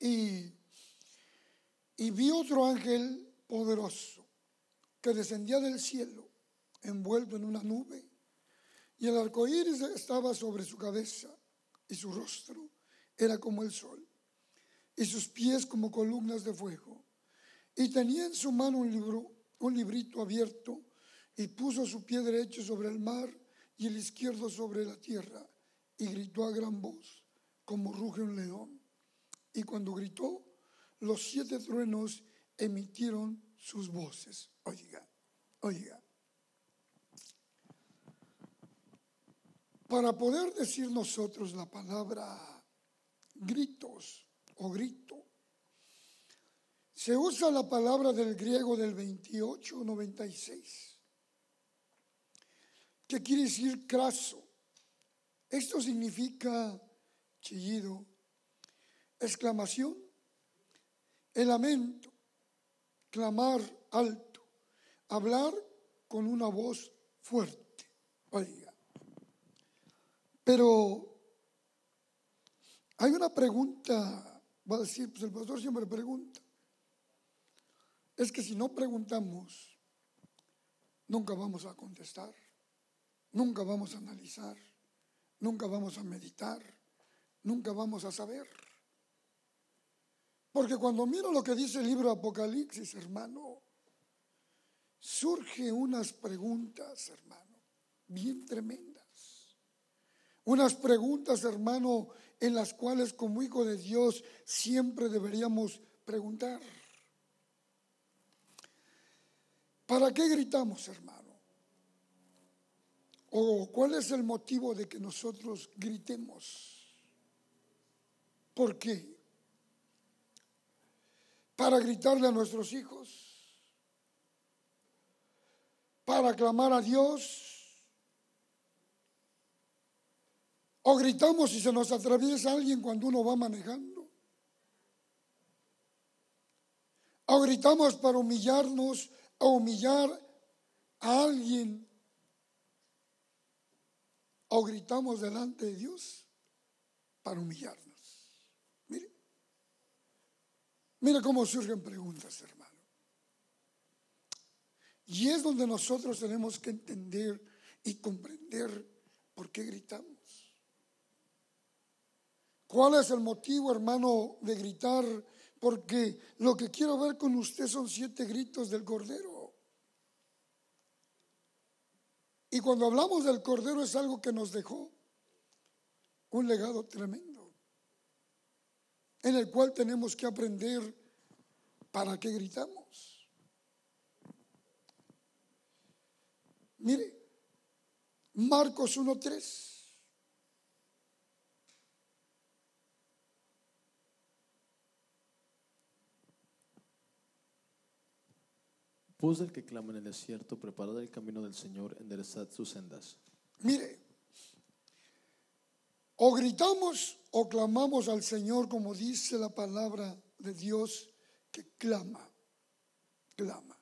y, y vi otro ángel poderoso que descendía del cielo, envuelto en una nube, y el arco iris estaba sobre su cabeza, y su rostro era como el sol, y sus pies como columnas de fuego. Y tenía en su mano un libro, un librito abierto, y puso su pie derecho sobre el mar y el izquierdo sobre la tierra, y gritó a gran voz, como ruge un león. Y cuando gritó, los siete truenos emitieron sus voces. Oiga, oiga. Para poder decir nosotros la palabra gritos o grito, se usa la palabra del griego del 2896, que quiere decir craso. Esto significa chillido, exclamación, el lamento, clamar alto, hablar con una voz fuerte. Oiga. Pero hay una pregunta, va a decir, pues el pastor siempre pregunta. Es que si no preguntamos, nunca vamos a contestar, nunca vamos a analizar, nunca vamos a meditar, nunca vamos a saber. Porque cuando miro lo que dice el libro Apocalipsis, hermano, surge unas preguntas, hermano, bien tremendas. Unas preguntas, hermano, en las cuales como hijo de Dios siempre deberíamos preguntar. ¿Para qué gritamos, hermano? ¿O cuál es el motivo de que nosotros gritemos? ¿Por qué? para gritarle a nuestros hijos, para clamar a Dios. O gritamos si se nos atraviesa alguien cuando uno va manejando. O gritamos para humillarnos o humillar a alguien. O gritamos delante de Dios para humillarnos. Mira cómo surgen preguntas, hermano. Y es donde nosotros tenemos que entender y comprender por qué gritamos. ¿Cuál es el motivo, hermano, de gritar? Porque lo que quiero ver con usted son siete gritos del Cordero. Y cuando hablamos del Cordero es algo que nos dejó un legado tremendo en el cual tenemos que aprender para qué gritamos. Mire, Marcos 1.3. Voz del que clama en el desierto, preparad el camino del Señor, enderezad sus sendas. Mire, o gritamos o clamamos al Señor como dice la palabra de Dios que clama, clama.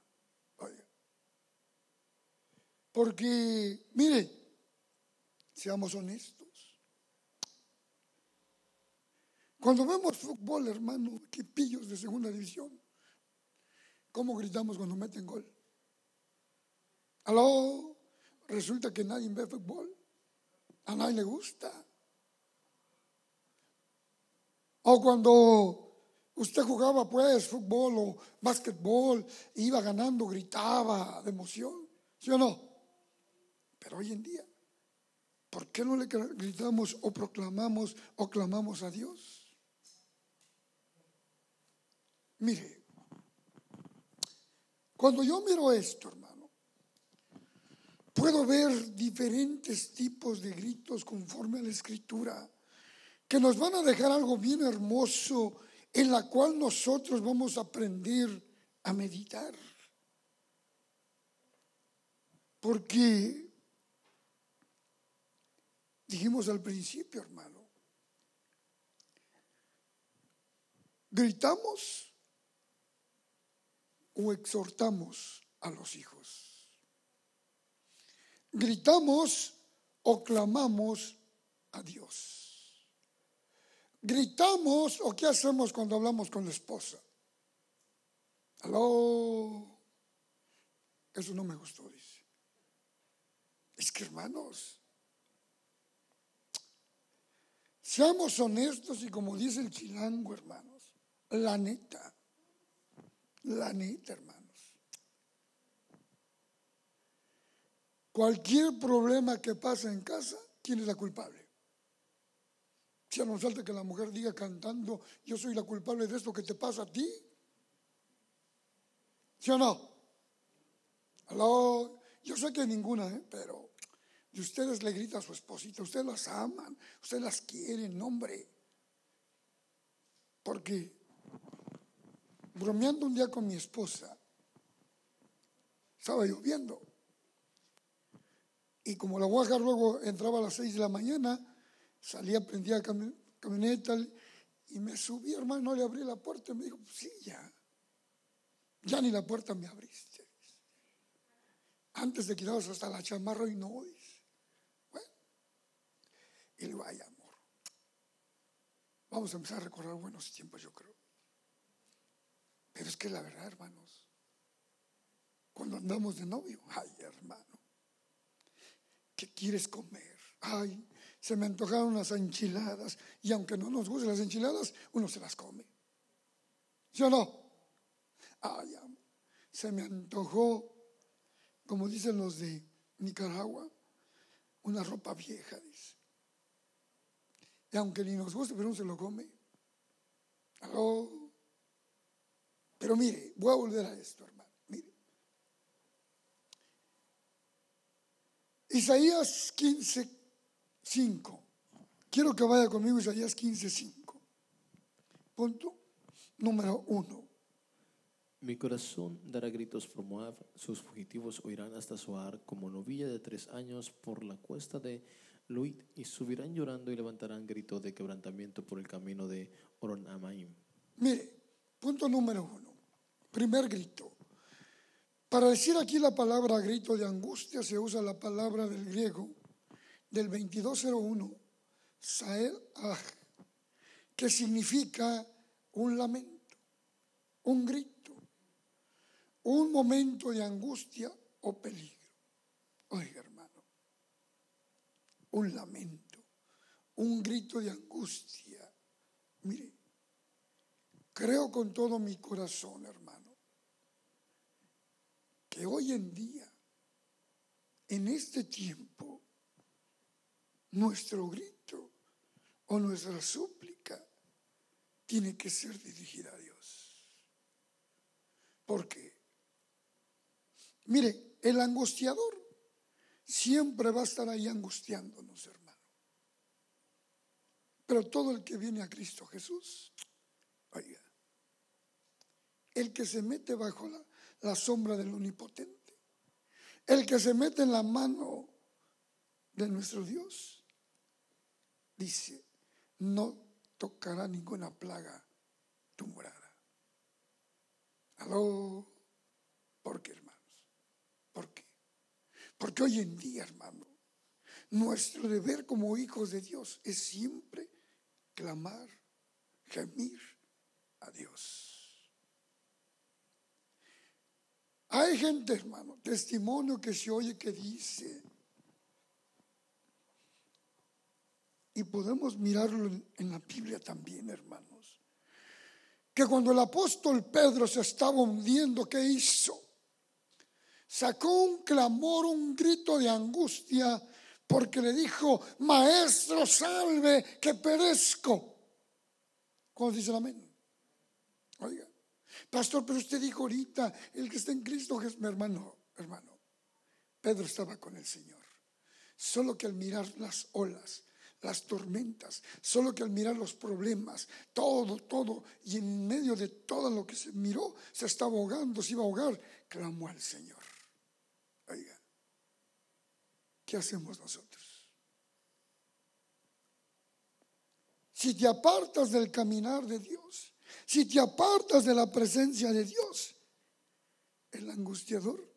Porque, mire, seamos honestos. Cuando vemos fútbol, hermano, pillos de segunda división, ¿cómo gritamos cuando meten gol? Aló, resulta que nadie ve fútbol, a nadie le gusta. O cuando usted jugaba pues fútbol o básquetbol, iba ganando, gritaba de emoción, ¿sí o no? Pero hoy en día, ¿por qué no le gritamos o proclamamos o clamamos a Dios? Mire, cuando yo miro esto, hermano, puedo ver diferentes tipos de gritos conforme a la escritura que nos van a dejar algo bien hermoso en la cual nosotros vamos a aprender a meditar. Porque dijimos al principio, hermano, gritamos o exhortamos a los hijos. Gritamos o clamamos a Dios. Gritamos o qué hacemos cuando hablamos con la esposa. Aló. Eso no me gustó, dice. Es que hermanos, seamos honestos y como dice el chilango, hermanos, la neta, la neta, hermanos. Cualquier problema que pasa en casa, ¿quién es la culpable? Si no falta que la mujer diga cantando, yo soy la culpable de esto que te pasa a ti. ¿Sí o no? Aló, yo sé que ninguna, ¿eh? pero de ustedes le grita a su esposita, ustedes las aman, ustedes las quieren, hombre. Porque bromeando un día con mi esposa, estaba lloviendo. Y como la guaja luego entraba a las seis de la mañana, salía, prendía la camioneta y me subí, hermano, le abrí la puerta y me dijo, pues sí, ya. Ya ni la puerta me abriste. Antes de quitarnos hasta la chamarra y no. Bueno, y le ay, amor. Vamos a empezar a recordar buenos tiempos, yo creo. Pero es que la verdad, hermanos, cuando andamos de novio, ay, hermano, ¿qué quieres comer? Ay, se me antojaron unas enchiladas y aunque no nos gusten las enchiladas, uno se las come. ¿Sí o no? Ay, se me antojó, como dicen los de Nicaragua, una ropa vieja, dice. Y aunque ni nos guste, pero uno se lo come. Pero mire, voy a volver a esto, hermano. Mire. Isaías 15, 5. Quiero que vaya conmigo Isaías 15, 5. Punto número uno. Mi corazón dará gritos por Moab, sus fugitivos oirán hasta Soar como novilla de tres años por la cuesta de Luit y subirán llorando y levantarán grito de quebrantamiento por el camino de Oronamaim. Mire, punto número uno, primer grito. Para decir aquí la palabra grito de angustia se usa la palabra del griego del 2201, Sael Ah, que significa un lamento, un grito un momento de angustia o peligro. Oiga, hermano, un lamento, un grito de angustia. Mire, creo con todo mi corazón, hermano, que hoy en día, en este tiempo, nuestro grito o nuestra súplica tiene que ser dirigida a Dios. ¿Por qué? Mire, el angustiador siempre va a estar ahí angustiándonos, hermano. Pero todo el que viene a Cristo Jesús, oiga, el que se mete bajo la, la sombra del omnipotente, el que se mete en la mano de nuestro Dios, dice, no tocará ninguna plaga tu morada. Aló, porque hermano. ¿Por qué? Porque hoy en día, hermano, nuestro deber como hijos de Dios es siempre clamar, gemir a Dios. Hay gente, hermano, testimonio que se oye que dice, y podemos mirarlo en la Biblia también, hermanos, que cuando el apóstol Pedro se estaba hundiendo, ¿qué hizo? sacó un clamor, un grito de angustia, porque le dijo, Maestro, salve, que perezco. ¿Cómo dice el amén? Oiga, pastor, pero usted dijo ahorita, el que está en Cristo es mi hermano, hermano. Pedro estaba con el Señor. Solo que al mirar las olas, las tormentas, solo que al mirar los problemas, todo, todo, y en medio de todo lo que se miró, se estaba ahogando, se iba a ahogar, clamó al Señor. Oiga, ¿qué hacemos nosotros? Si te apartas del caminar de Dios, si te apartas de la presencia de Dios, el angustiador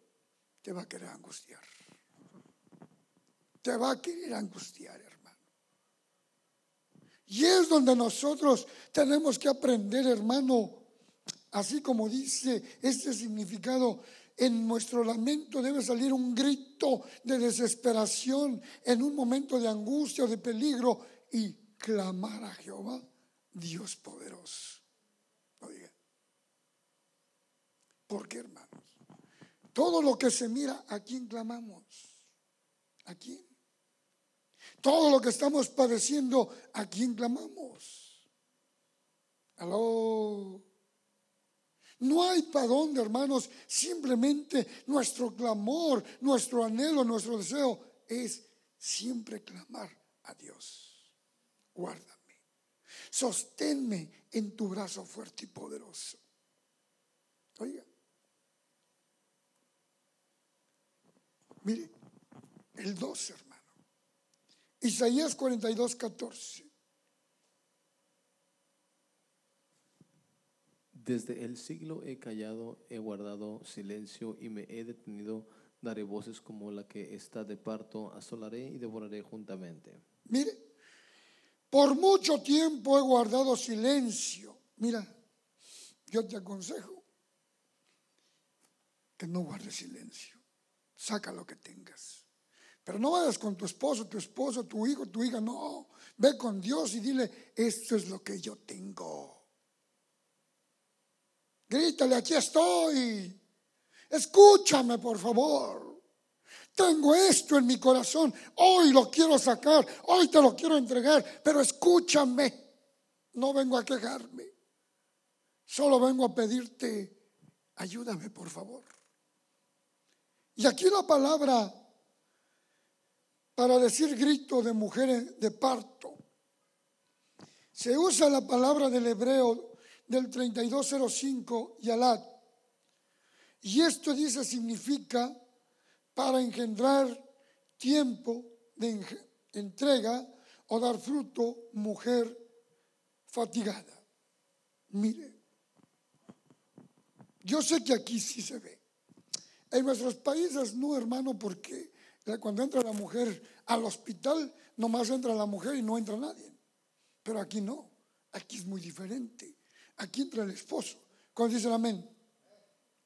te va a querer angustiar. Te va a querer angustiar, hermano. Y es donde nosotros tenemos que aprender, hermano, así como dice este significado, en nuestro lamento debe salir un grito de desesperación en un momento de angustia o de peligro y clamar a Jehová, Dios poderoso. Oiga, ¿por qué, hermanos? Todo lo que se mira, ¿a quién clamamos? ¿A quién? Todo lo que estamos padeciendo, ¿a quién clamamos? Aló. No hay para dónde, hermanos. Simplemente nuestro clamor, nuestro anhelo, nuestro deseo es siempre clamar a Dios. Guárdame. Sosténme en tu brazo fuerte y poderoso. Oiga. Mire, el 12, hermano. Isaías 42, 14. Desde el siglo he callado, he guardado silencio y me he detenido. Daré voces como la que está de parto, asolaré y devoraré juntamente. Mire, por mucho tiempo he guardado silencio. Mira, yo te aconsejo que no guardes silencio. Saca lo que tengas. Pero no vayas con tu esposo, tu esposo, tu hijo, tu hija. No, ve con Dios y dile, esto es lo que yo tengo. Grítale, aquí estoy. Escúchame, por favor. Tengo esto en mi corazón. Hoy lo quiero sacar. Hoy te lo quiero entregar. Pero escúchame. No vengo a quejarme. Solo vengo a pedirte, ayúdame, por favor. Y aquí la palabra para decir grito de mujeres de parto. Se usa la palabra del hebreo del 3205 Yalat. Y esto dice significa para engendrar tiempo de entrega o dar fruto, mujer fatigada. Mire, yo sé que aquí sí se ve. En nuestros países no, hermano, porque cuando entra la mujer al hospital, nomás entra la mujer y no entra nadie. Pero aquí no, aquí es muy diferente. Aquí entra el esposo. Cuando dicen amén.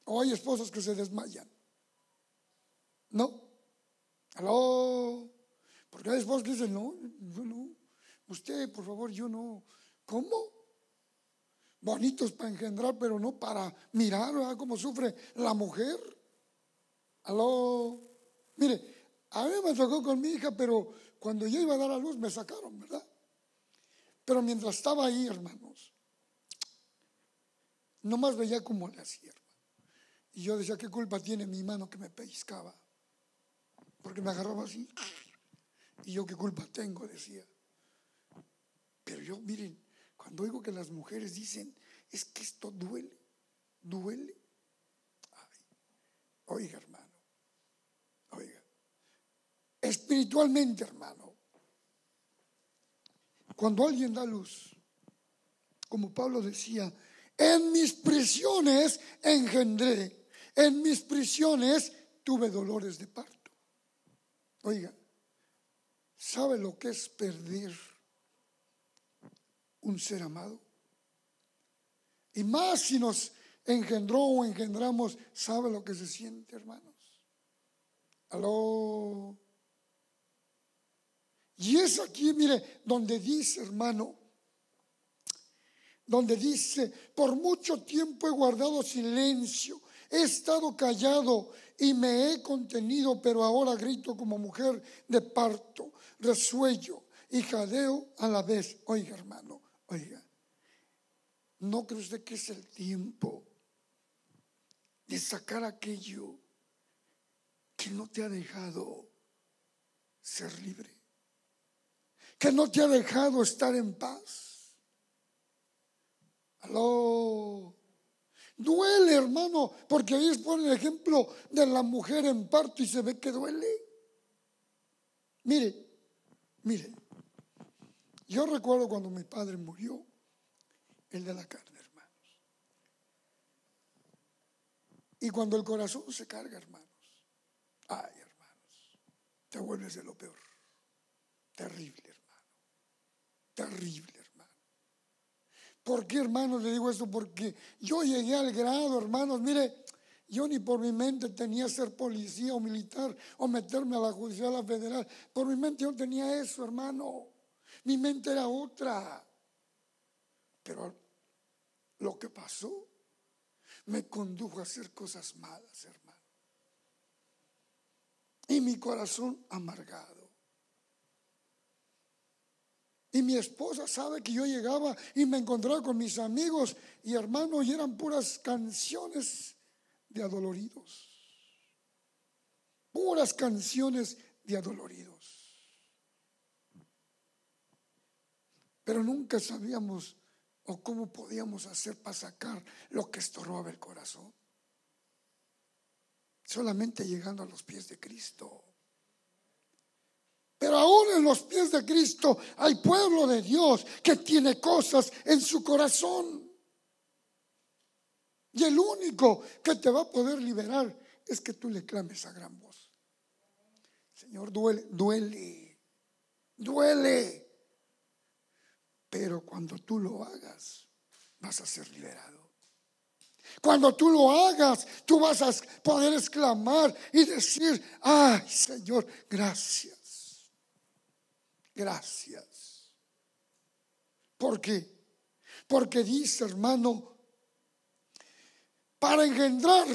O hay esposos que se desmayan. ¿No? ¿Aló? Porque hay esposos que dicen, no, yo no. Usted, por favor, yo no. ¿Cómo? Bonitos para engendrar, pero no para mirar ¿verdad? cómo sufre la mujer. ¿Aló? Mire, a mí me tocó con mi hija, pero cuando yo iba a dar a luz me sacaron, ¿verdad? Pero mientras estaba ahí, hermanos, Nomás veía como le hacía. Y yo decía, ¿qué culpa tiene mi mano que me pellizcaba? Porque me agarraba así. Y yo, ¿qué culpa tengo? Decía. Pero yo, miren, cuando oigo que las mujeres dicen, es que esto duele, duele. oiga, hermano. Espiritualmente, hermano, cuando alguien da luz, como Pablo decía, en mis prisiones engendré, en mis prisiones tuve dolores de parto. Oiga, ¿sabe lo que es perder un ser amado? Y más si nos engendró o engendramos, ¿sabe lo que se siente, hermanos? Aló. Y es aquí, mire, donde dice, hermano, donde dice, por mucho tiempo he guardado silencio, he estado callado y me he contenido, pero ahora grito como mujer de parto, resuello y jadeo a la vez. Oiga, hermano, oiga, ¿no cree usted que es el tiempo de sacar aquello que no te ha dejado ser libre? Que no te ha dejado estar en paz Aló. Duele, hermano, porque ahí pone el ejemplo de la mujer en parto y se ve que duele. Mire, mire, yo recuerdo cuando mi padre murió, el de la carne, hermanos. Y cuando el corazón se carga, hermanos, ay, hermanos, te vuelves de lo peor. Terrible, hermano. Terrible, ¿Por qué, hermanos, le digo esto? Porque yo llegué al grado, hermanos, mire, yo ni por mi mente tenía ser policía o militar o meterme a la judicial federal. Por mi mente yo tenía eso, hermano. Mi mente era otra. Pero lo que pasó me condujo a hacer cosas malas, hermano. Y mi corazón amargado. Y mi esposa sabe que yo llegaba y me encontraba con mis amigos y hermanos y eran puras canciones de adoloridos. Puras canciones de adoloridos. Pero nunca sabíamos o cómo podíamos hacer para sacar lo que estorbaba el corazón. Solamente llegando a los pies de Cristo. Pero aún en los pies de Cristo hay pueblo de Dios que tiene cosas en su corazón. Y el único que te va a poder liberar es que tú le clames a gran voz. Señor, duele, duele, duele. Pero cuando tú lo hagas, vas a ser liberado. Cuando tú lo hagas, tú vas a poder exclamar y decir, ay Señor, gracias. Gracias. ¿Por qué? Porque dice, hermano, para engendrar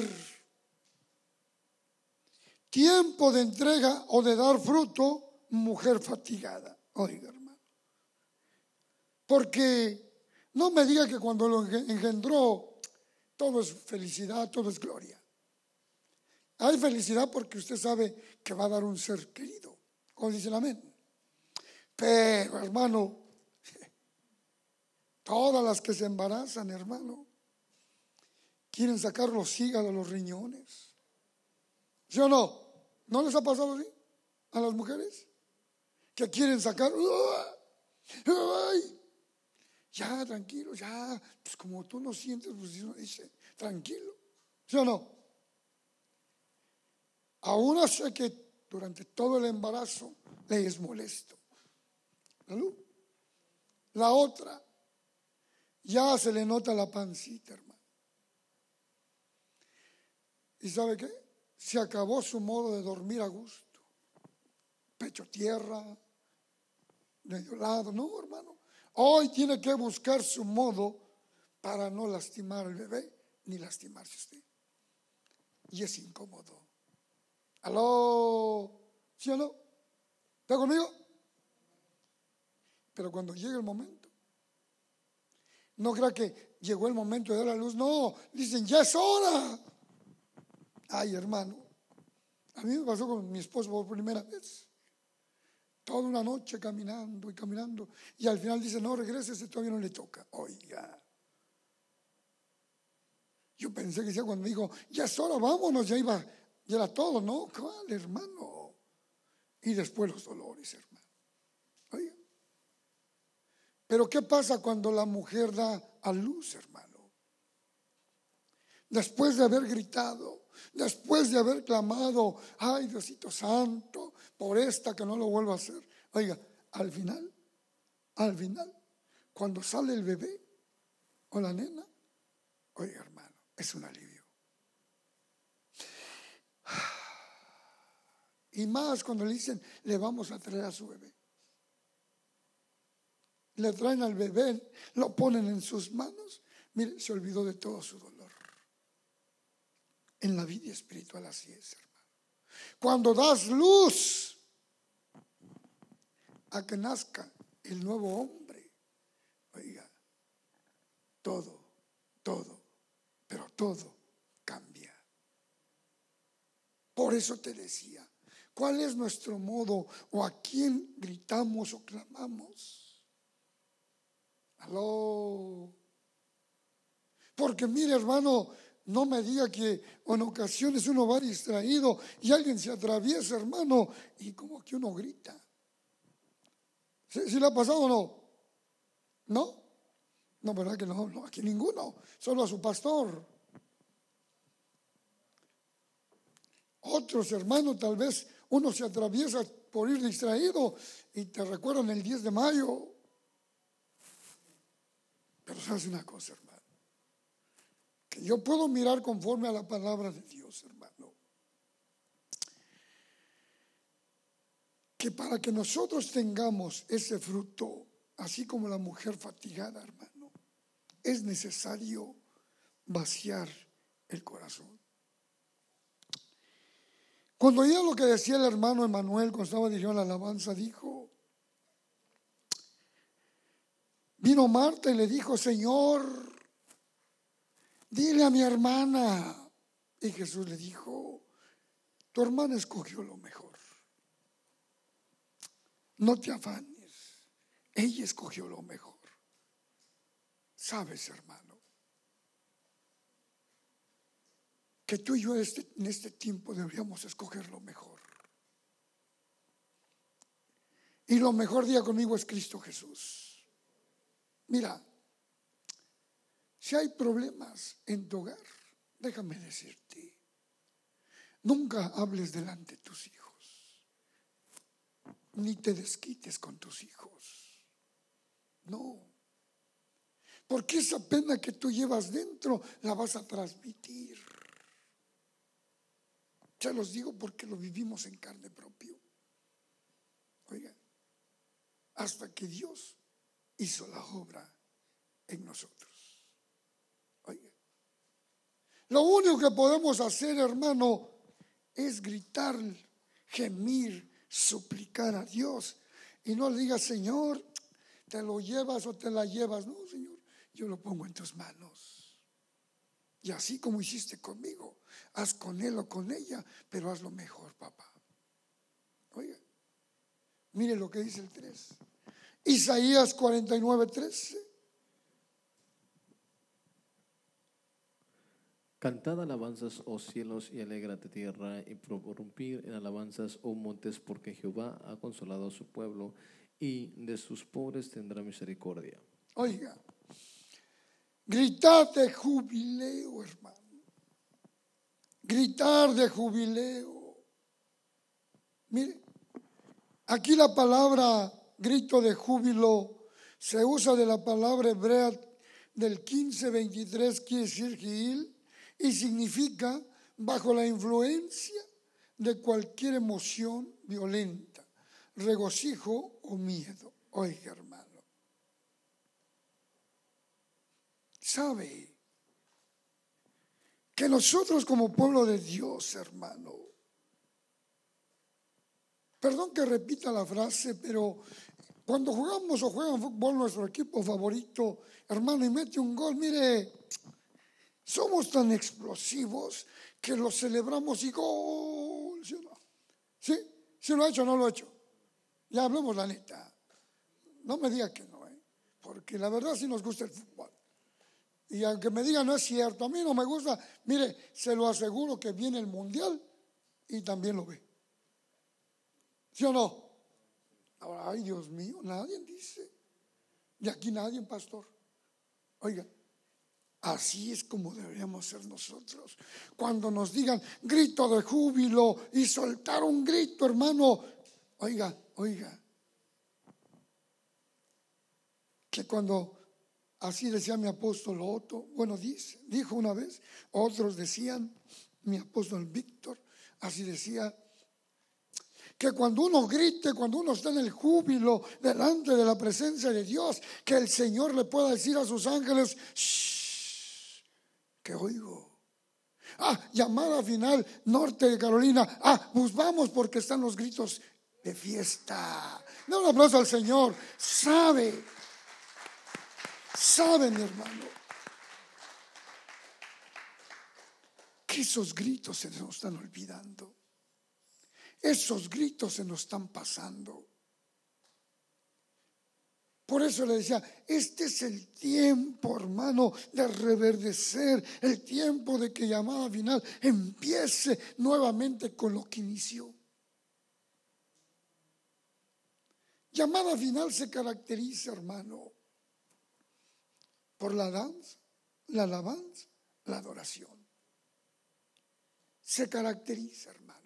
tiempo de entrega o de dar fruto, mujer fatigada. Oiga, hermano. Porque no me diga que cuando lo engendró, todo es felicidad, todo es gloria. Hay felicidad porque usted sabe que va a dar un ser querido. Como dice el amén. Pero, hermano, todas las que se embarazan, hermano, quieren sacar los hígados, los riñones. ¿Sí o no? ¿No les ha pasado así a las mujeres? Que quieren sacar... Ya, tranquilo, ya. Pues como tú no sientes, pues uno dice, tranquilo. ¿Sí o no? Aún sé que durante todo el embarazo le es molesto. La otra, ya se le nota la pancita, hermano. ¿Y sabe qué? Se acabó su modo de dormir a gusto. Pecho tierra, medio lado. No, hermano. Hoy tiene que buscar su modo para no lastimar al bebé ni lastimarse usted. Y es incómodo. ¿Aló? ¿Sí o no? ¿Está conmigo? Pero cuando llegue el momento, no crea que llegó el momento de dar la luz, no, dicen, ya es hora. Ay, hermano, a mí me pasó con mi esposo por primera vez. Toda una noche caminando y caminando. Y al final dice, no, regrese, todavía no le toca. Oiga. Yo pensé que decía cuando dijo, ya es hora, vámonos, ya iba, ya era todo. No, ¿cuál, hermano? Y después los dolores, hermano. Pero ¿qué pasa cuando la mujer da a luz, hermano? Después de haber gritado, después de haber clamado, ay Diosito Santo, por esta que no lo vuelva a hacer. Oiga, al final, al final, cuando sale el bebé o la nena, oiga hermano, es un alivio. Y más cuando le dicen, le vamos a traer a su bebé le traen al bebé, lo ponen en sus manos. Mire, se olvidó de todo su dolor. En la vida espiritual así es, hermano. Cuando das luz a que nazca el nuevo hombre, oiga, todo, todo, pero todo cambia. Por eso te decía, ¿cuál es nuestro modo o a quién gritamos o clamamos? Porque mire, hermano, no me diga que en ocasiones uno va distraído y alguien se atraviesa, hermano, y como que uno grita. ¿Sí, le ha pasado o no? ¿No? No, ¿verdad que no? No, aquí ninguno, solo a su pastor. Otros hermanos, tal vez uno se atraviesa por ir distraído y te recuerdan el 10 de mayo Pero sabes una cosa, hermano, que yo puedo mirar conforme a la palabra de Dios, hermano. Que para que nosotros tengamos ese fruto, así como la mujer fatigada, hermano, es necesario vaciar el corazón. Cuando oía lo que decía el hermano Emanuel cuando estaba diciendo la alabanza, dijo, vino Marta y le dijo, Señor, dile a mi hermana. Y Jesús le dijo, tu hermana escogió lo mejor. No te afanes, ella escogió lo mejor. Sabes, hermano, que tú y yo este, en este tiempo deberíamos escoger lo mejor. Y lo mejor día conmigo es Cristo Jesús. Mira, si hay problemas en tu hogar, déjame decirte, nunca hables delante de tus hijos, ni te desquites con tus hijos. No, porque esa pena que tú llevas dentro la vas a transmitir. Ya los digo porque lo vivimos en carne propia. Oiga, hasta que Dios hizo la obra en nosotros. Oiga, lo único que podemos hacer, hermano, es gritar, gemir, suplicar a Dios. Y no le digas, Señor, te lo llevas o te la llevas. No, Señor, yo lo pongo en tus manos. Y así como hiciste conmigo, haz con él o con ella, pero haz lo mejor, papá. Oiga, mire lo que dice el 3. Isaías 49, 13. Cantad alabanzas, oh cielos, y alégrate tierra, y prorrumpir en alabanzas, oh montes, porque Jehová ha consolado a su pueblo, y de sus pobres tendrá misericordia. Oiga, gritar de jubileo, hermano. Gritar de jubileo. Mire, aquí la palabra grito de júbilo se usa de la palabra hebrea del 1523, quiere decir gil, y significa bajo la influencia de cualquier emoción violenta, regocijo o miedo. Oiga, hermano. Sabe que nosotros como pueblo de Dios, hermano, perdón que repita la frase, pero cuando jugamos o juegan fútbol nuestro equipo favorito, hermano, y mete un gol, mire, somos tan explosivos que lo celebramos y gol, ¿sí o no? ¿Sí? ¿Sí lo ha hecho o no lo ha hecho? Ya hablemos la neta. No me diga que no, ¿eh? porque la verdad sí nos gusta el fútbol. Y aunque me diga no es cierto, a mí no me gusta, mire, se lo aseguro que viene el mundial y también lo ve. ¿Sí o no? Ahora, ay Dios mío, nadie dice. Y aquí nadie, pastor. Oiga, así es como deberíamos ser nosotros. Cuando nos digan grito de júbilo y soltar un grito, hermano, oiga, oiga. Que cuando Así decía mi apóstol Otto, bueno, dice, dijo una vez, otros decían, mi apóstol Víctor, así decía, que cuando uno grite, cuando uno está en el júbilo delante de la presencia de Dios, que el Señor le pueda decir a sus ángeles, Shh, que oigo. Ah, llamada final, norte de Carolina. Ah, pues vamos porque están los gritos de fiesta. Da un aplauso al Señor. Sabe Saben, hermano, que esos gritos se nos están olvidando. Esos gritos se nos están pasando. Por eso le decía, este es el tiempo, hermano, de reverdecer, el tiempo de que llamada final empiece nuevamente con lo que inició. Llamada final se caracteriza, hermano, por la danza, la alabanza, la adoración. Se caracteriza, hermano.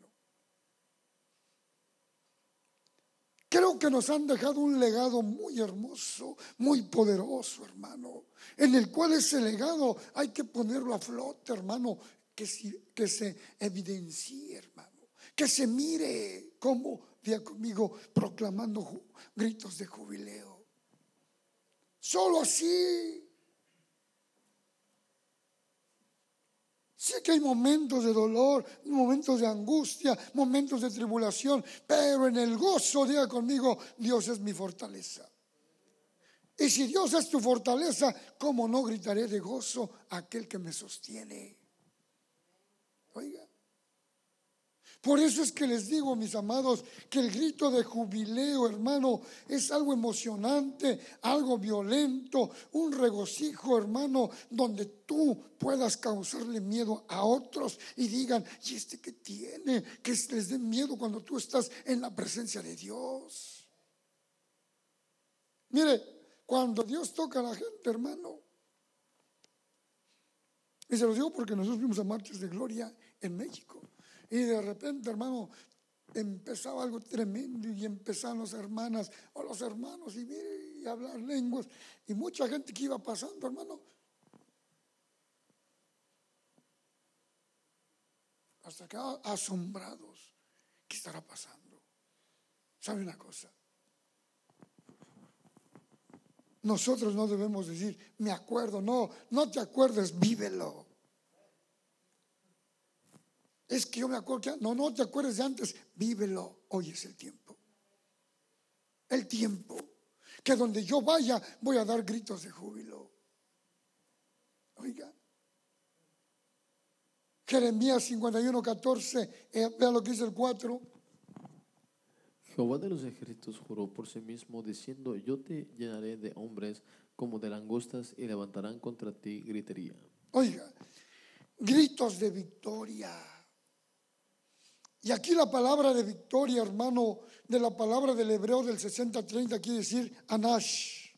Creo que nos han dejado un legado muy hermoso, muy poderoso, hermano, en el cual ese legado hay que ponerlo a flote, hermano, que, que se evidencie, hermano, que se mire como, día conmigo, proclamando gritos de jubileo. Solo así Sí que hay momentos de dolor, de angustia, momentos de tribulación, pero en el gozo, diga conmigo, Dios es mi fortaleza. Y si Dios es tu fortaleza, ¿cómo no gritaré de gozo aquel que me sostiene? Oiga. Por eso es que les digo, mis amados, que el grito de jubileo, hermano, es algo emocionante, algo violento, un regocijo, hermano, donde tú puedas causarle miedo a otros y digan, ¿y este qué tiene? Que les dé miedo cuando tú estás en la presencia de Dios. Mire, cuando Dios toca a la gente, hermano, y se lo digo porque nosotros fuimos a marchas de gloria en México. Y de repente, hermano, empezaba algo tremendo y empezaban las hermanas o los hermanos y, y hablar lenguas. Y mucha gente que iba pasando, hermano. Hasta acá asombrados. ¿Qué estará pasando? ¿Sabe una cosa? Nosotros no debemos decir, me acuerdo, no, no te acuerdes, vívelo. Es que yo me acuerdo que no, no te acuerdes de antes, vívelo. Hoy es el tiempo. El tiempo. Que donde yo vaya voy a dar gritos de júbilo. Oiga. Jeremías 51, 14, eh, vean lo que dice el 4. Jehová de los ejércitos juró por sí mismo, diciendo, yo te llenaré de hombres como de langostas y levantarán contra ti gritería. Oiga, gritos de victoria y aquí la palabra de victoria, hermano, de la palabra del hebreo del 60-30 quiere decir anash.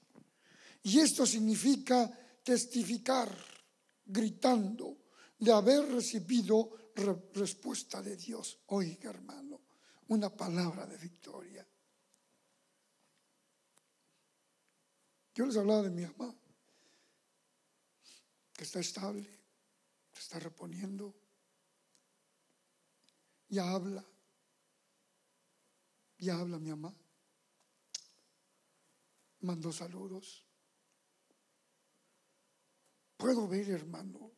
Y esto significa testificar, gritando, de haber recibido respuesta de Dios. Oiga, hermano, una palabra de victoria. Yo les hablaba de mi mamá, que está estable, se está reponiendo ya habla. Ya habla mi mamá. Mandó saludos. Puedo ver, hermano,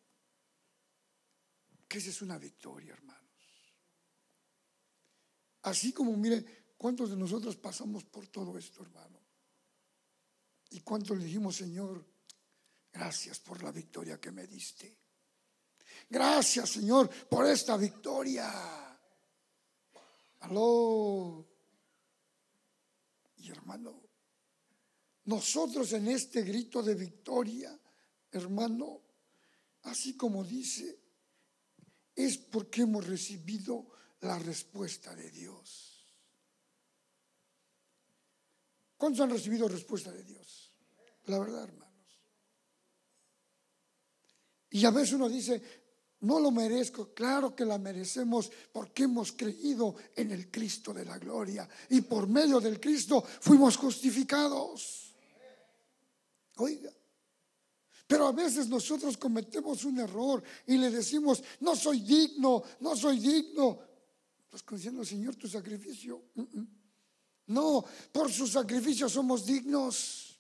que esa es una victoria, hermanos. Así como, mire, ¿cuántos de nosotros pasamos por todo esto, hermano? ¿Y cuántos le dijimos, Señor, gracias por la victoria que me diste? Gracias, Señor, por esta victoria. Aló. Y hermano, nosotros en este grito de victoria, hermano, así como dice, es porque hemos recibido la respuesta de Dios. ¿Cuántos han recibido respuesta de Dios? La verdad, hermanos. Y a veces uno dice, no lo merezco, claro que la merecemos porque hemos creído en el Cristo de la gloria y por medio del Cristo fuimos justificados. Oiga, pero a veces nosotros cometemos un error y le decimos, no soy digno, no soy digno. Pues diciendo, Señor, tu sacrificio. No, por su sacrificio somos dignos.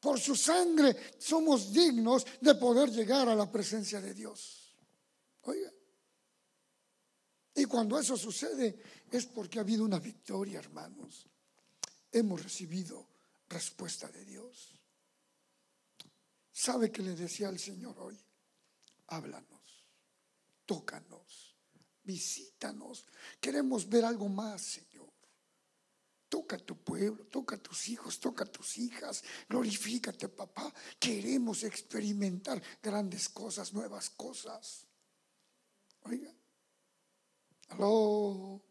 Por su sangre somos dignos de poder llegar a la presencia de Dios. Oiga. Y cuando eso sucede es porque ha habido una victoria, hermanos. Hemos recibido respuesta de Dios. ¿Sabe que le decía al Señor hoy? Háblanos, tócanos, visítanos. Queremos ver algo más. Toca a tu pueblo, toca a tus hijos, toca a tus hijas. Glorifícate, papá. Queremos experimentar grandes cosas, nuevas cosas. Oiga. Aló.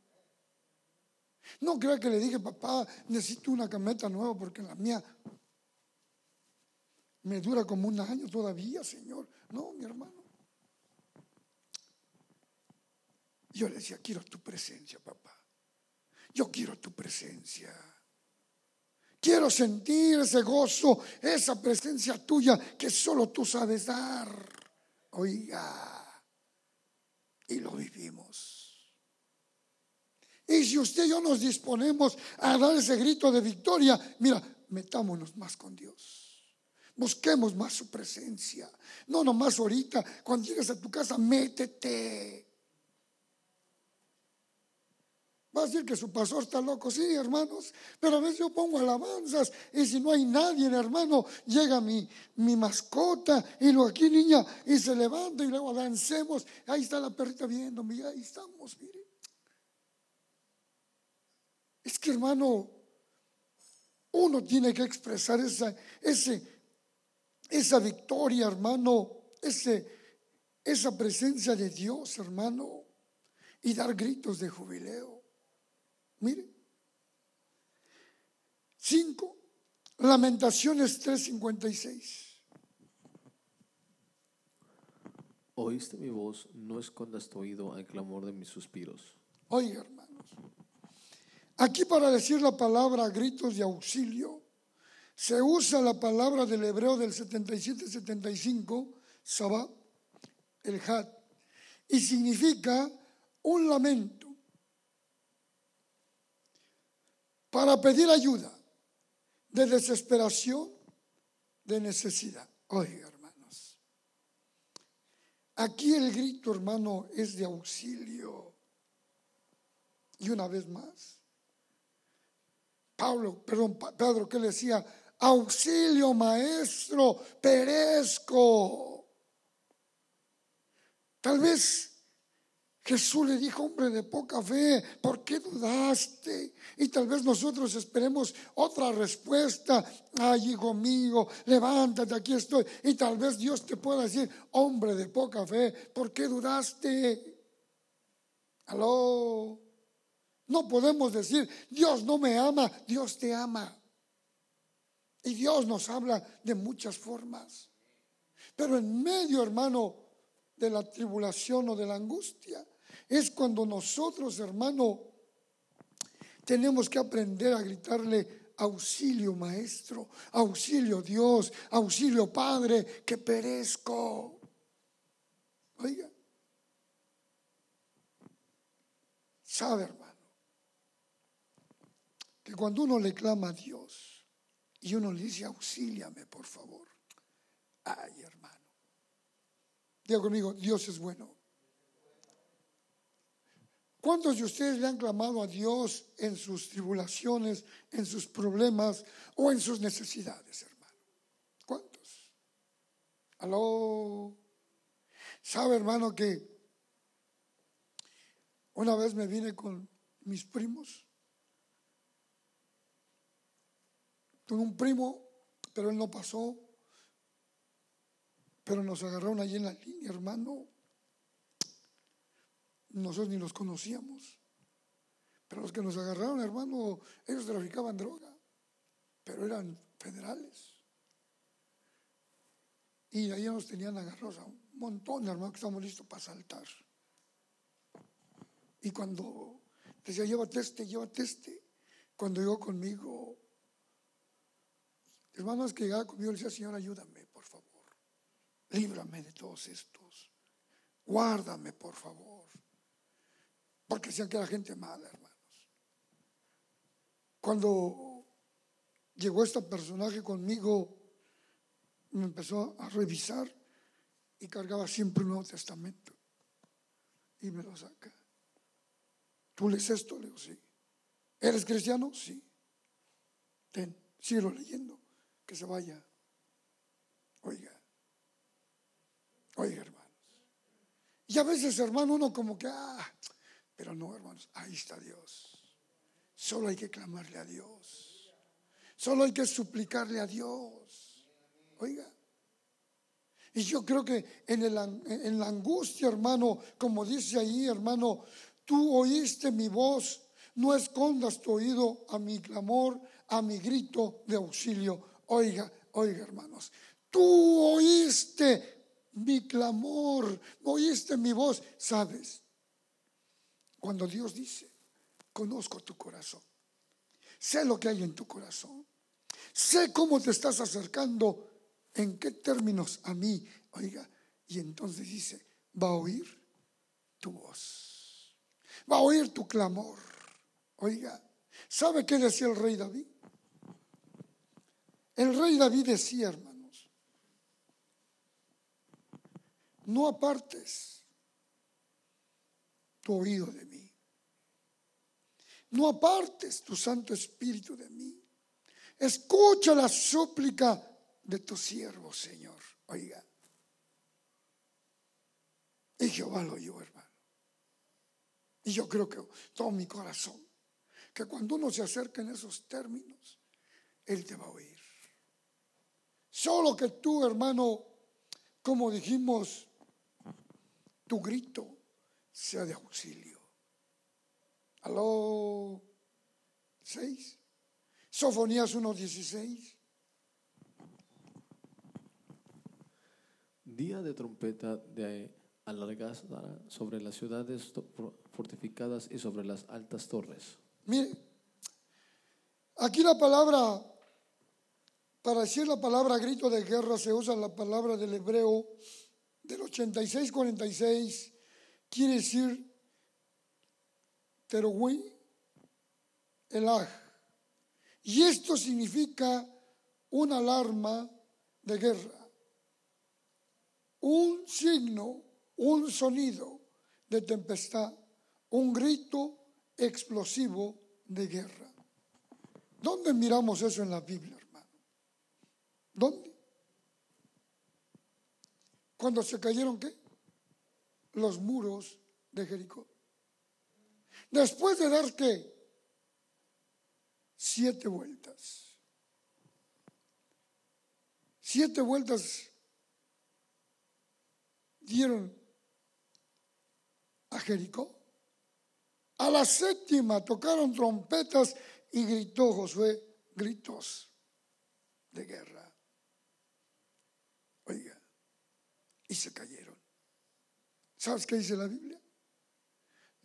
No creo que le dije, papá, necesito una cameta nueva porque la mía me dura como un año todavía, Señor. No, mi hermano. Yo le decía, quiero tu presencia, papá. Yo quiero tu presencia. Quiero sentir ese gozo, esa presencia tuya que solo tú sabes dar. Oiga, y lo vivimos. Y si usted y yo nos disponemos a dar ese grito de victoria, mira, metámonos más con Dios. Busquemos más su presencia. No nomás ahorita, cuando llegues a tu casa, métete. Va a decir que su pastor está loco, sí, hermanos, pero a veces yo pongo alabanzas y si no hay nadie, hermano, llega mi, mi mascota y lo aquí, niña, y se levanta y luego avancemos. Ahí está la perrita viéndome, ahí estamos, mire. Es que, hermano, uno tiene que expresar esa, ese, esa victoria, hermano, ese, esa presencia de Dios, hermano, y dar gritos de jubileo. Mire. Cinco. Lamentaciones 3:56. Oíste mi voz, no escondas tu oído al clamor de mis suspiros. Oiga, hermanos. Aquí para decir la palabra gritos de auxilio, se usa la palabra del hebreo del 77-75, sabá, el had, y significa un lamento para pedir ayuda de desesperación, de necesidad. Oiga, hermanos, aquí el grito, hermano, es de auxilio. Y una vez más, Pablo, perdón, Pedro, que le decía, auxilio maestro, perezco. Tal vez Jesús le dijo, hombre de poca fe, ¿por qué dudaste? Y tal vez nosotros esperemos otra respuesta. Ay, hijo mío, levántate, aquí estoy. Y tal vez Dios te pueda decir, hombre de poca fe, ¿por qué dudaste? Aló. No podemos decir, Dios no me ama, Dios te ama. Y Dios nos habla de muchas formas. Pero en medio, hermano, de la tribulación o de la angustia, es cuando nosotros, hermano, tenemos que aprender a gritarle auxilio maestro, auxilio Dios, auxilio Padre, que perezco. Oiga, sabe hermano, que cuando uno le clama a Dios, y uno le dice, auxíliame, por favor. Ay, hermano. Diga conmigo, Dios es bueno. ¿Cuántos de ustedes le han clamado a Dios en sus tribulaciones, en sus problemas o en sus necesidades, hermano? ¿Cuántos? Aló. ¿Sabe, hermano, que una vez me vine con mis primos Tuve un primo, pero él no pasó. Pero nos agarraron allí en la línea, hermano. Nosotros ni los conocíamos. Pero los que nos agarraron, hermano, ellos traficaban droga. Pero eran federales. Y ahí nos tenían agarrados a un montón, hermano, que estábamos listos para saltar. Y cuando decía, llévate este, llévate este, cuando llegó conmigo, Hermanos que llegaba conmigo le decía, Señor, ayúdame, por favor. Líbrame de todos estos. Guárdame, por favor. Porque que la gente mala, hermanos. Cuando llegó este personaje conmigo, me empezó a revisar y cargaba siempre un Nuevo Testamento. Y me lo saca. ¿Tú lees esto? Le digo, sí. ¿Eres cristiano? Sí. Ten, sigo leyendo que se vaya. Oiga, oiga, hermanos. Y a veces, hermano, uno como que, ah, pero no, hermanos, ahí está Dios. Solo hay que clamarle a Dios. Solo hay que suplicarle a Dios. Oiga. Y yo creo que en, el, en la angustia, hermano, como dice ahí, hermano, tú oíste mi voz, no escondas tu oído a mi clamor, a mi grito de auxilio. Oiga, oiga, hermanos, tú oíste mi clamor, oíste mi voz, ¿sabes? Cuando Dios dice, conozco tu corazón. Sé lo que hay en tu corazón. Sé cómo te estás acercando, en qué términos a mí. Oiga, y entonces dice, va a oír tu voz. Va a oír tu clamor. Oiga, ¿sabe qué decía el rey David? El rey David decía, hermanos, no apartes tu oído de mí. No apartes tu Santo Espíritu de mí. Escucha la súplica de tu siervo, Señor. Oiga. Y Jehová lo oyó, hermano. Y yo creo que todo mi corazón, que cuando uno se acerca en esos términos, Él te va a oír. Solo que tú, hermano, como dijimos, tu grito sea de auxilio. Aló, seis. Sofonías 1.16. Día de trompeta de alargada sobre las ciudades fortificadas y sobre las altas torres. Mire, aquí la palabra, para decir la palabra grito de guerra se usa la palabra del hebreo del 86-46, quiere decir terohui, aj. Y esto significa una alarma de guerra, un signo, un sonido de tempestad, un grito explosivo de guerra. ¿Dónde miramos eso en la Biblia, hermano? ¿Dónde? Cuando se cayeron qué? Los muros de Jericó. Después de dar qué? Siete vueltas. Siete vueltas dieron a Jericó. A la séptima tocaron trompetas y gritó Josué gritos de guerra. Oiga, y se cayeron. ¿Sabes qué dice la Biblia?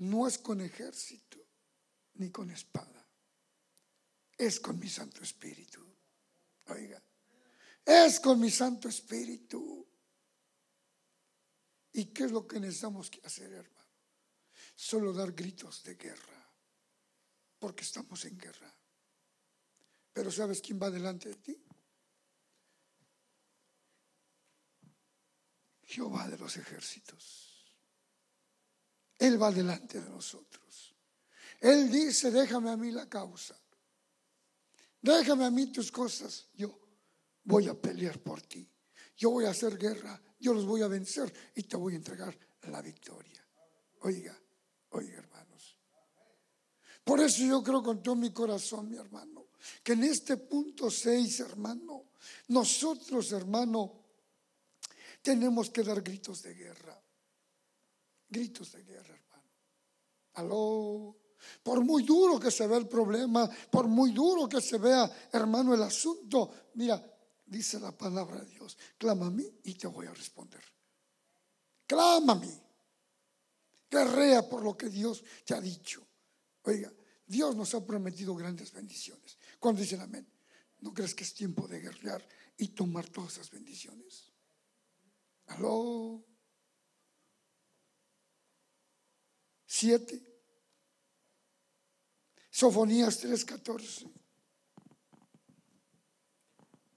no es con ejército ni con espada, es con mi Santo Espíritu. Oiga, es con mi Santo Espíritu. ¿Y qué es lo que necesitamos hacer, hermano? Solo dar gritos de guerra, porque estamos en guerra. Pero ¿sabes quién va delante de ti? Jehová de los ejércitos. Él va delante de nosotros. Él dice, déjame a mí la causa. Déjame a mí tus cosas. Yo voy a pelear por ti. Yo voy a hacer guerra. Yo los voy a vencer y te voy a entregar la victoria. Oiga, oiga hermanos. Por eso yo creo con todo mi corazón, mi hermano, que en este punto 6, hermano, nosotros, hermano, tenemos que dar gritos de guerra gritos de guerra, hermano. Aló. Por muy duro que se vea el problema, por muy duro que se vea, hermano, el asunto, mira, dice la palabra de Dios, clama a mí y te voy a responder. Clama a mí. Guerrea por lo que Dios te ha dicho. Oiga, Dios nos ha prometido grandes bendiciones. Cuando dicen amén, ¿no crees que es tiempo de guerrear y tomar todas esas bendiciones? Aló. 7. Sofonías 3:14.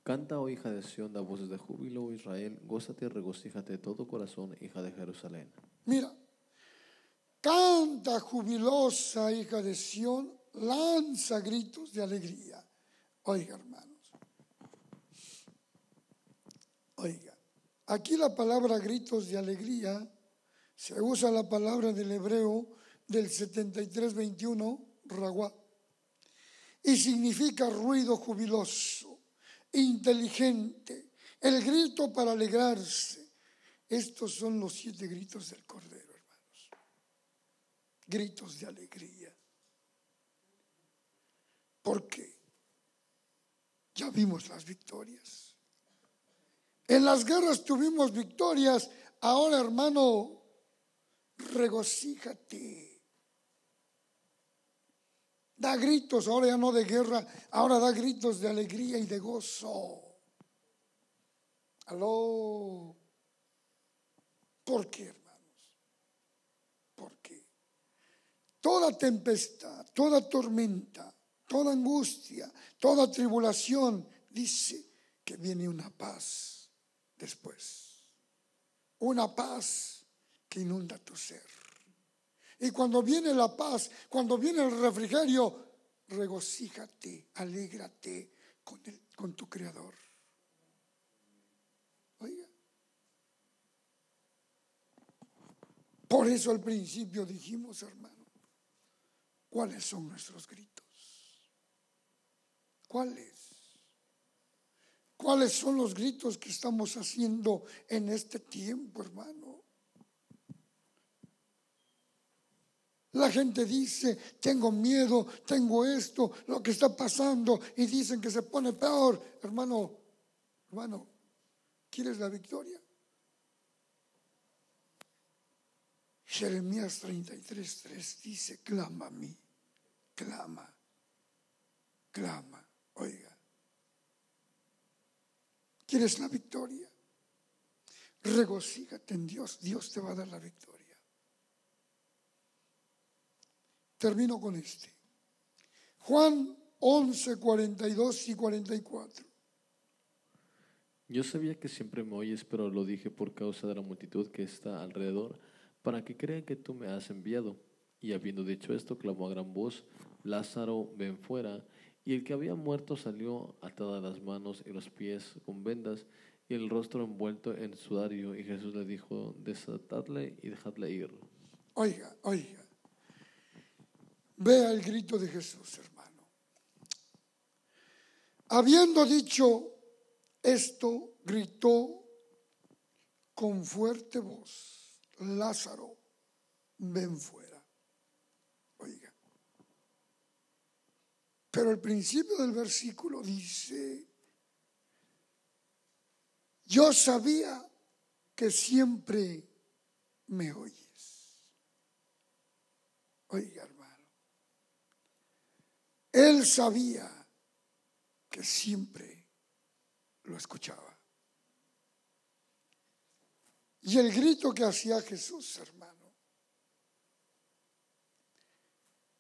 Canta, oh hija de Sión, da voces de júbilo, oh Israel, gózate y regocíjate de todo corazón, hija de Jerusalén. Mira, canta jubilosa, hija de Sión, lanza gritos de alegría. Oiga, hermanos. Oiga, aquí la palabra gritos de alegría se usa la palabra del hebreo del 73-21, raguá, y significa ruido jubiloso, inteligente, el grito para alegrarse. Estos son los siete gritos del Cordero, hermanos. Gritos de alegría. Porque ya vimos las victorias. En las guerras tuvimos victorias. Ahora, hermano, regocíjate. Da gritos, ahora ya no de guerra, ahora da gritos de alegría y de gozo. Aló. ¿Por qué, hermanos? ¿Por qué? Toda tempestad, toda tormenta, toda angustia, toda tribulación, dice que viene una paz después. Una paz inunda tu ser. Y cuando viene la paz, cuando viene el refrigerio, regocíjate, alégrate con, con tu Creador. Oiga. Por eso al principio dijimos, hermano, ¿cuáles son nuestros gritos? ¿Cuáles? ¿Cuáles son los gritos que estamos haciendo en este tiempo, hermano? La gente dice, tengo miedo, tengo esto, lo que está pasando, y dicen que se pone peor. Hermano, hermano, ¿quieres la victoria? Jeremías 33, 3 dice, clama a mí, clama, clama, oiga. ¿Quieres la victoria? Regocígate en Dios, Dios te va a dar la victoria. Termino con este. Juan 11, 42 y 44. Yo sabía que siempre me oyes, pero lo dije por causa de la multitud que está alrededor, para que crean que tú me has enviado. Y habiendo dicho esto, clamó a gran voz, Lázaro, ven fuera. Y el que había muerto salió atadas las manos y los pies con vendas y el rostro envuelto en sudario. Y Jesús le dijo, desatadle y dejadle ir. Oiga, oiga. Vea el grito de Jesús, hermano. Habiendo dicho esto, gritó con fuerte voz, Lázaro, ven fuera. Oiga. Pero el principio del versículo dice, yo sabía que siempre me oyes. Oiga, él sabía que siempre lo escuchaba. Y el grito que hacía Jesús, hermano,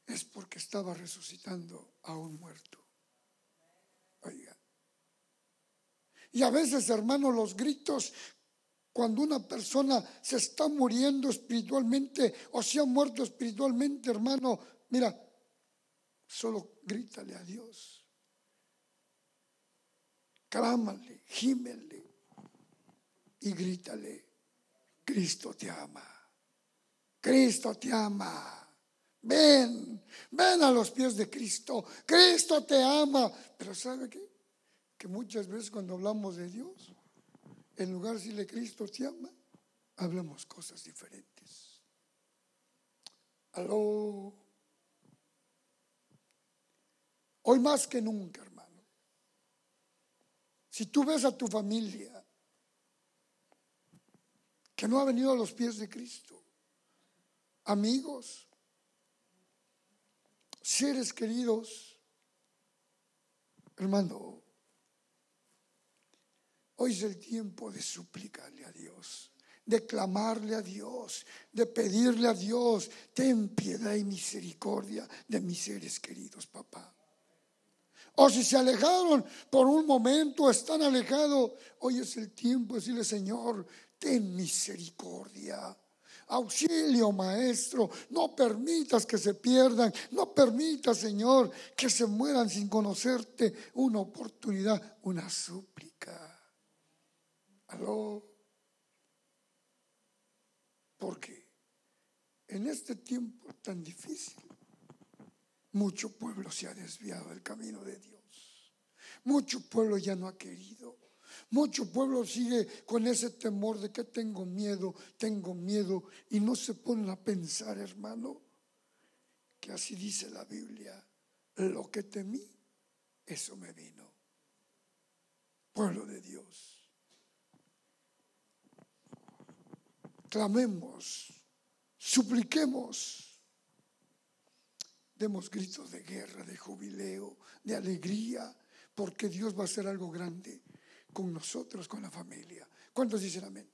es porque estaba resucitando a un muerto. Oiga. Y a veces, hermano, los gritos, cuando una persona se está muriendo espiritualmente o se ha muerto espiritualmente, hermano, mira, Solo grítale a Dios. Clámale, gímele y grítale, Cristo te ama. Cristo te ama. Ven, ven a los pies de Cristo. Cristo te ama. Pero ¿sabe qué? Que muchas veces cuando hablamos de Dios, en lugar de decirle Cristo te ama, hablamos cosas diferentes. Aló. Hoy más que nunca, hermano. Si tú ves a tu familia que no ha venido a los pies de Cristo, amigos, seres queridos, hermano, hoy es el tiempo de suplicarle a Dios, de clamarle a Dios, de pedirle a Dios, ten piedad y misericordia de mis seres queridos, papá. O si se alejaron por un momento, están alejados, hoy es el tiempo de decirle, Señor, ten misericordia. Auxilio, maestro, no permitas que se pierdan, no permitas, Señor, que se mueran sin conocerte. Una oportunidad, una súplica. ¿Aló? Porque en este tiempo tan difícil, mucho pueblo se ha desviado del camino de Dios. Mucho pueblo ya no ha querido. Mucho pueblo sigue con ese temor de que tengo miedo, tengo miedo. Y no se ponen a pensar, hermano, que así dice la Biblia. Lo que temí, eso me vino. Pueblo de Dios. Clamemos, supliquemos demos gritos de guerra, de jubileo, de alegría, porque Dios va a hacer algo grande con nosotros, con la familia. ¿Cuántos dicen amén?